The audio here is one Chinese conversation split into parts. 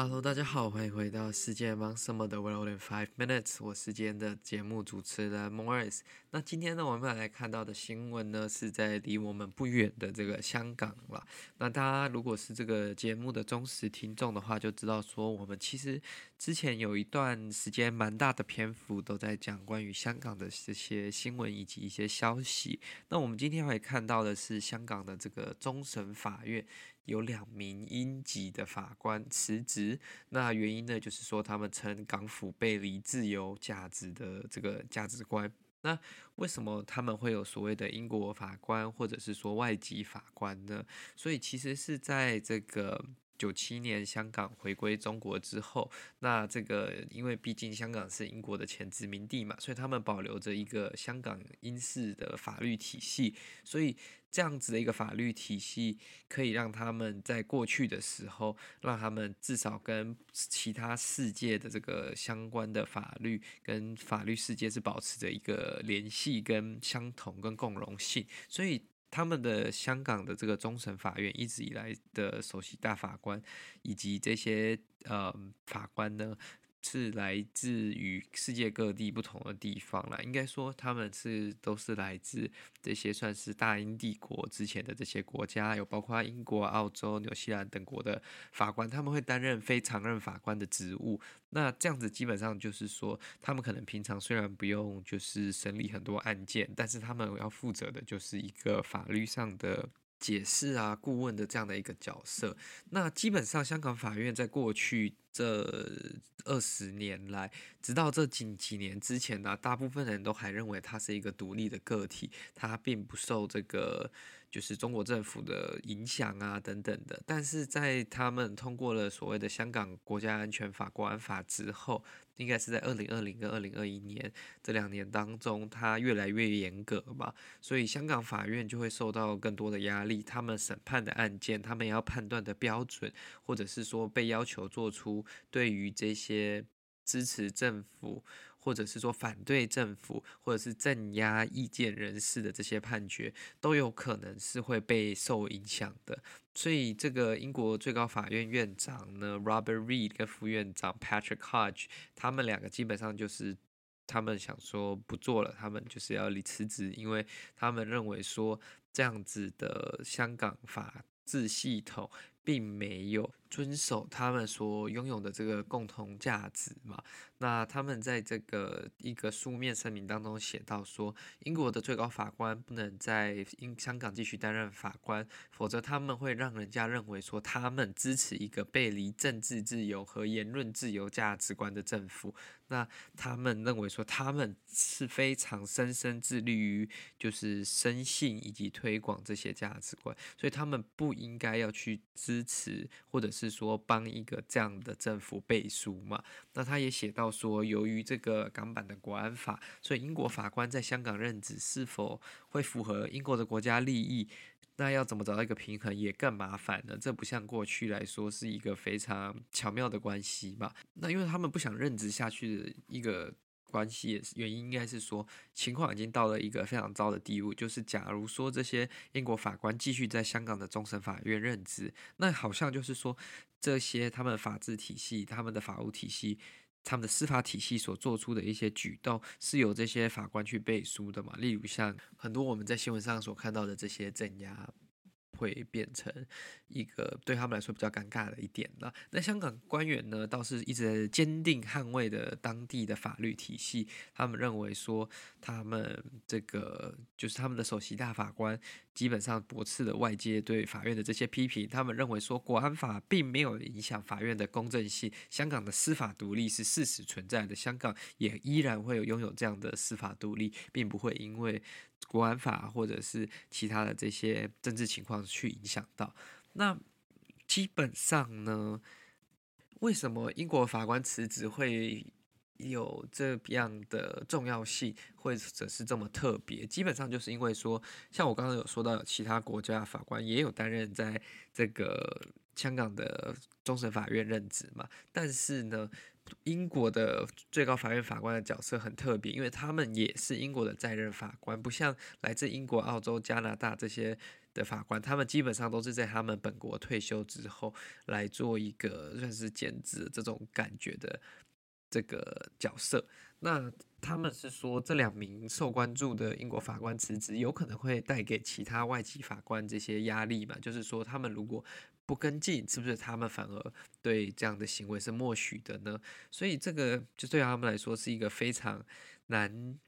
Hello，大家好，欢迎回到世界忙什么的 World in Five Minutes，我是今天的节目主持人 Morris。那今天呢，我们来看到的新闻呢，是在离我们不远的这个香港了。那大家如果是这个节目的忠实听众的话，就知道说我们其实之前有一段时间蛮大的篇幅都在讲关于香港的这些新闻以及一些消息。那我们今天会看到的是香港的这个终审法院。有两名英籍的法官辞职，那原因呢，就是说他们称港府背离自由价值的这个价值观。那为什么他们会有所谓的英国法官或者是说外籍法官呢？所以其实是在这个。九七年香港回归中国之后，那这个因为毕竟香港是英国的前殖民地嘛，所以他们保留着一个香港英式的法律体系，所以这样子的一个法律体系可以让他们在过去的时候，让他们至少跟其他世界的这个相关的法律跟法律世界是保持着一个联系跟相同跟共融性，所以。他们的香港的这个终审法院一直以来的首席大法官，以及这些呃法官呢，是来自于世界各地不同的地方啦，应该说他们是都是来自这些算是大英帝国之前的这些国家，有包括英国、澳洲、纽西兰等国的法官，他们会担任非常任法官的职务。那这样子基本上就是说，他们可能平常虽然不用就是审理很多案件，但是他们要负责的就是一个法律上的解释啊、顾问的这样的一个角色。那基本上香港法院在过去。这二十年来，直到这近几年之前呢，大部分人都还认为他是一个独立的个体，他并不受这个就是中国政府的影响啊等等的。但是在他们通过了所谓的香港国家安全法国安法之后，应该是在二零二零跟二零二一年这两年当中，它越来越严格嘛，所以香港法院就会受到更多的压力，他们审判的案件，他们要判断的标准，或者是说被要求做出对于这些支持政府，或者是说反对政府，或者是镇压意见人士的这些判决，都有可能是会被受影响的。所以，这个英国最高法院院长呢，Robert Reed 跟副院长 Patrick Hodge，他们两个基本上就是他们想说不做了，他们就是要离辞职，因为他们认为说这样子的香港法治系统。并没有遵守他们所拥有的这个共同价值嘛。那他们在这个一个书面声明当中写到说，英国的最高法官不能在英香港继续担任法官，否则他们会让人家认为说他们支持一个背离政治自由和言论自由价值观的政府。那他们认为说他们是非常深深致力于就是深信以及推广这些价值观，所以他们不应该要去支支持或者是说帮一个这样的政府背书嘛。那他也写到说，由于这个港版的国安法，所以英国法官在香港任职是否会符合英国的国家利益？那要怎么找到一个平衡也更麻烦了，这不像过去来说是一个非常巧妙的关系嘛。那因为他们不想任职下去的一个关系，也是原因应该是说情况已经到了一个非常糟的地步，就是假如说这些英国法官继续在香港的终审法院任职，那好像就是说这些他们法治体系、他们的法务体系。他们的司法体系所做出的一些举动，是由这些法官去背书的嘛？例如像很多我们在新闻上所看到的这些镇压，会变成一个对他们来说比较尴尬的一点了。那香港官员呢，倒是一直坚定捍卫的当地的法律体系。他们认为说，他们这个就是他们的首席大法官基本上驳斥了外界对法院的这些批评。他们认为说，国安法并没有影响法院的公正性，香港的司法独立是事实存在的，香港也依然会有拥有这样的司法独立，并不会因为国安法或者是其他的这些政治情况去影响到。那基本上呢，为什么英国法官辞职会有这样的重要性，或者是这么特别？基本上就是因为说，像我刚刚有说到，有其他国家法官也有担任在这个香港的终审法院任职嘛。但是呢，英国的最高法院法官的角色很特别，因为他们也是英国的在任法官，不像来自英国、澳洲、加拿大这些的法官，他们基本上都是在他们本国退休之后来做一个算是兼职这种感觉的。这个角色，那他们是说，这两名受关注的英国法官辞职，有可能会带给其他外籍法官这些压力嘛？就是说，他们如果不跟进，是不是他们反而对这样的行为是默许的呢？所以，这个就对他们来说是一个非常难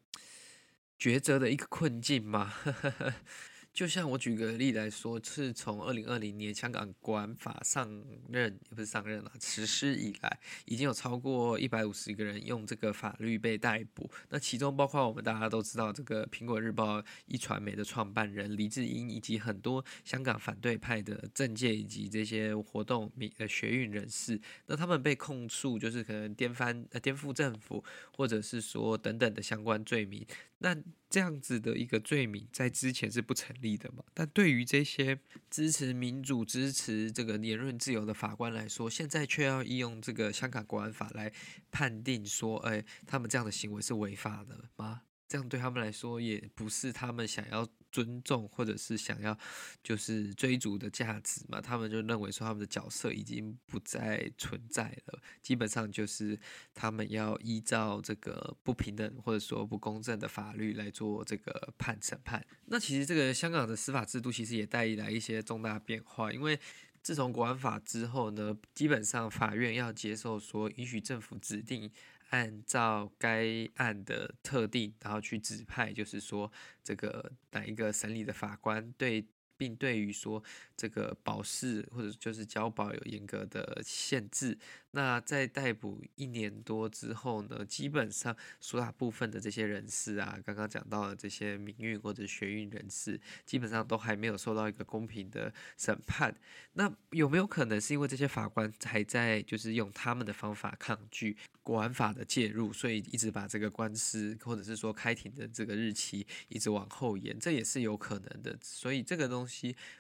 抉择的一个困境嘛。就像我举个例来说，是从二零二零年香港国安法上任，也不是上任了，实施以来，已经有超过一百五十个人用这个法律被逮捕。那其中包括我们大家都知道这个苹果日报一传媒的创办人黎智英，以及很多香港反对派的政界以及这些活动民呃学运人士。那他们被控诉就是可能颠翻呃颠覆政府，或者是说等等的相关罪名。那这样子的一个罪名在之前是不成立的嘛？但对于这些支持民主、支持这个言论自由的法官来说，现在却要应用这个香港国安法来判定说，哎，他们这样的行为是违法的吗？这样对他们来说也不是他们想要。尊重或者是想要就是追逐的价值嘛，他们就认为说他们的角色已经不再存在了，基本上就是他们要依照这个不平等或者说不公正的法律来做这个判审判。那其实这个香港的司法制度其实也带来一些重大变化，因为自从国安法之后呢，基本上法院要接受说允许政府指定。按照该案的特定，然后去指派，就是说这个哪一个审理的法官对。并对于说这个保释或者就是交保有严格的限制。那在逮捕一年多之后呢，基本上说大部分的这些人士啊，刚刚讲到的这些民运或者学运人士，基本上都还没有受到一个公平的审判。那有没有可能是因为这些法官还在就是用他们的方法抗拒国安法的介入，所以一直把这个官司或者是说开庭的这个日期一直往后延？这也是有可能的。所以这个东西。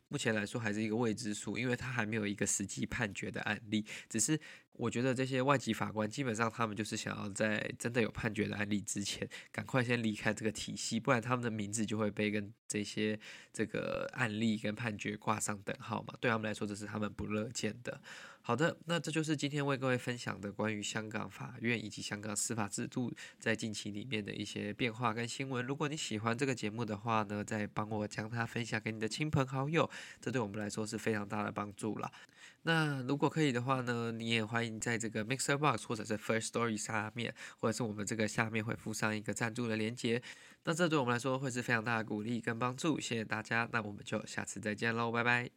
目前来说还是一个未知数，因为它还没有一个实际判决的案例。只是我觉得这些外籍法官基本上他们就是想要在真的有判决的案例之前，赶快先离开这个体系，不然他们的名字就会被跟这些这个案例跟判决挂上等号嘛。对他们来说，这是他们不乐见的。好的，那这就是今天为各位分享的关于香港法院以及香港司法制度在近期里面的一些变化跟新闻。如果你喜欢这个节目的话呢，再帮我将它分享给你的亲朋好友，这对我们来说是非常大的帮助了。那如果可以的话呢，你也欢迎你在这个 Mixerbox 或者是 First Story 下面，或者是我们这个下面会附上一个赞助的链接。那这对我们来说会是非常大的鼓励跟帮助。谢谢大家，那我们就下次再见喽，拜拜。